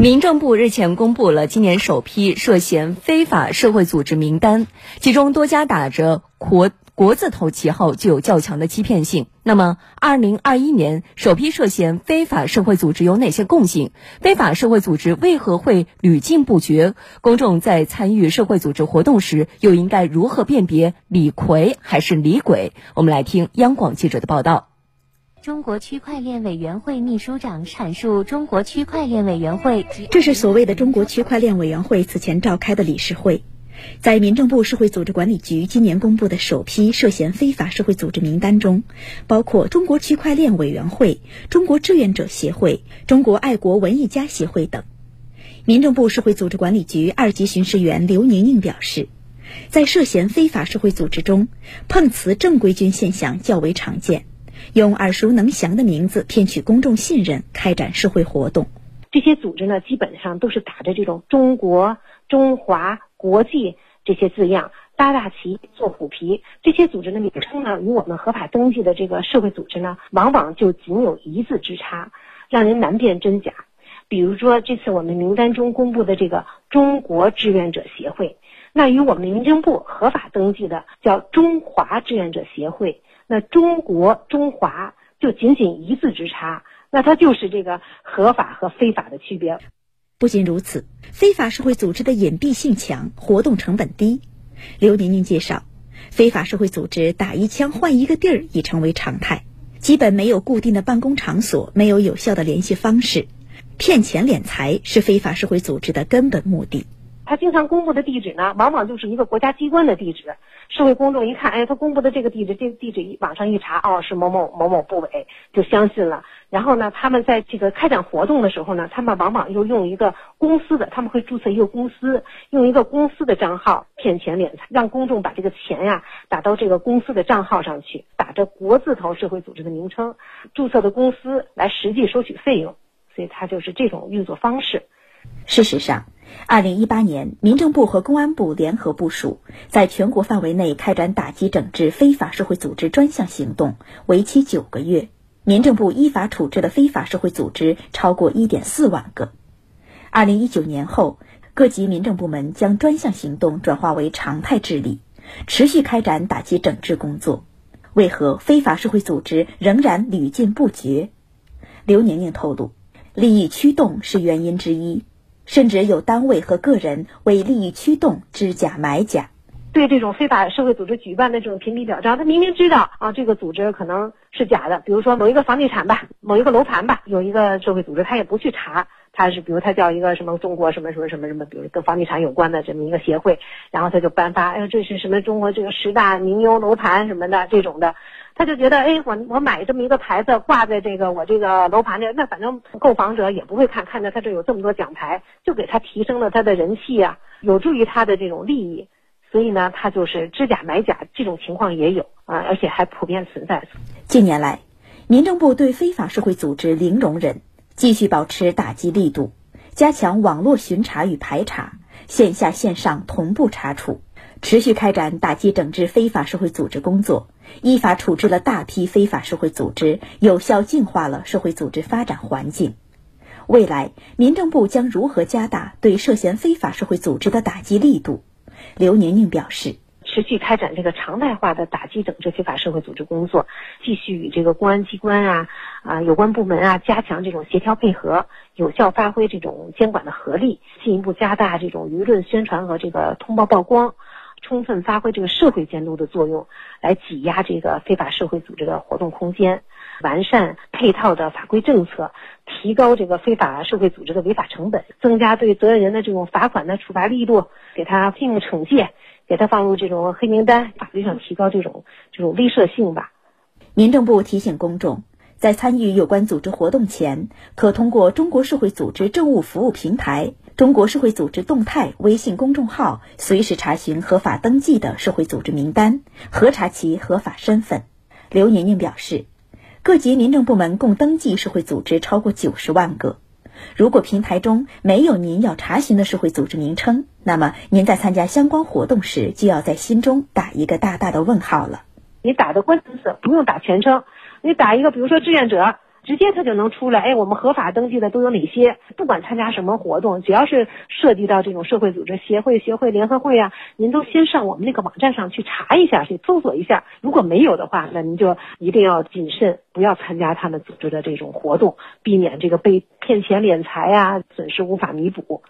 民政部日前公布了今年首批涉嫌非法社会组织名单，其中多家打着国国字头旗号，具有较强的欺骗性。那么，二零二一年首批涉嫌非法社会组织有哪些共性？非法社会组织为何会屡禁不绝？公众在参与社会组织活动时，又应该如何辨别李逵还是李鬼？我们来听央广记者的报道。中国区块链委员会秘书长阐述：中国区块链委员会，这是所谓的中国区块链委员会此前召开的理事会。在民政部社会组织管理局今年公布的首批涉嫌非法社会组织名单中，包括中国区块链委员会、中国志愿者协会、中国爱国文艺家协会等。民政部社会组织管理局二级巡视员刘宁宁表示，在涉嫌非法社会组织中，碰瓷正规军现象较为常见。用耳熟能详的名字骗取公众信任，开展社会活动。这些组织呢，基本上都是打着这种“中国”“中华”“国际”这些字样，搭大旗做虎皮。这些组织的名称呢，与我们合法登记的这个社会组织呢，往往就仅有一字之差，让人难辨真假。比如说，这次我们名单中公布的这个“中国志愿者协会”，那与我们民政部合法登记的叫“中华志愿者协会”。那中国中华就仅仅一字之差，那它就是这个合法和非法的区别。不仅如此，非法社会组织的隐蔽性强，活动成本低。刘宁宁介绍，非法社会组织打一枪换一个地儿已成为常态，基本没有固定的办公场所，没有有效的联系方式，骗钱敛财是非法社会组织的根本目的。他经常公布的地址呢，往往就是一个国家机关的地址。社会公众一看，哎，他公布的这个地址，这个地址一网上一查，哦，是某某某某部委，就相信了。然后呢，他们在这个开展活动的时候呢，他们往往又用一个公司的，他们会注册一个公司，用一个公司的账号骗钱敛财，让公众把这个钱呀打到这个公司的账号上去，打着国字头社会组织的名称，注册的公司来实际收取费用。所以，他就是这种运作方式。事实上，二零一八年，民政部和公安部联合部署，在全国范围内开展打击整治非法社会组织专项行动，为期九个月。民政部依法处置的非法社会组织超过一点四万个。二零一九年后，各级民政部门将专项行动转化为常态治理，持续开展打击整治工作。为何非法社会组织仍然屡禁不绝？刘宁宁透露，利益驱动是原因之一。甚至有单位和个人为利益驱动知假买假，对这种非法社会组织举办的这种评比表彰，他明明知道啊这个组织可能是假的。比如说某一个房地产吧，某一个楼盘吧，有一个社会组织，他也不去查，他是比如他叫一个什么中国什么什么什么什么，比如跟房地产有关的这么一个协会，然后他就颁发，哎，这是什么中国这个十大名优楼盘什么的这种的。他就觉得，哎，我我买这么一个牌子挂在这个我这个楼盘这，那反正购房者也不会看，看着他这有这么多奖牌，就给他提升了他的人气啊，有助于他的这种利益，所以呢，他就是知假买假这种情况也有啊，而且还普遍存在。近年来，民政部对非法社会组织零容忍，继续保持打击力度，加强网络巡查与排查，线下线上同步查处。持续开展打击整治非法社会组织工作，依法处置了大批非法社会组织，有效净化了社会组织发展环境。未来，民政部将如何加大对涉嫌非法社会组织的打击力度？刘宁宁表示，持续开展这个常态化的打击整治非法社会组织工作，继续与这个公安机关啊、啊有关部门啊加强这种协调配合，有效发挥这种监管的合力，进一步加大这种舆论宣传和这个通报曝光。充分发挥这个社会监督的作用，来挤压这个非法社会组织的活动空间，完善配套的法规政策，提高这个非法社会组织的违法成本，增加对责任人的这种罚款的处罚力度，给他聘用惩戒，给他放入这种黑名单，法律上提高这种这种威慑性吧。民政部提醒公众。在参与有关组织活动前，可通过中国社会组织政务服务平台、中国社会组织动态微信公众号，随时查询合法登记的社会组织名单，核查其合法身份。刘宁宁表示，各级民政部门共登记社会组织超过九十万个。如果平台中没有您要查询的社会组织名称，那么您在参加相关活动时，就要在心中打一个大大的问号了。你打的关键词不用打全称。你打一个，比如说志愿者，直接他就能出来。哎，我们合法登记的都有哪些？不管参加什么活动，只要是涉及到这种社会组织、协会、协会、联合会啊，您都先上我们那个网站上去查一下，去搜索一下。如果没有的话，那您就一定要谨慎，不要参加他们组织的这种活动，避免这个被骗钱敛财呀，损失无法弥补。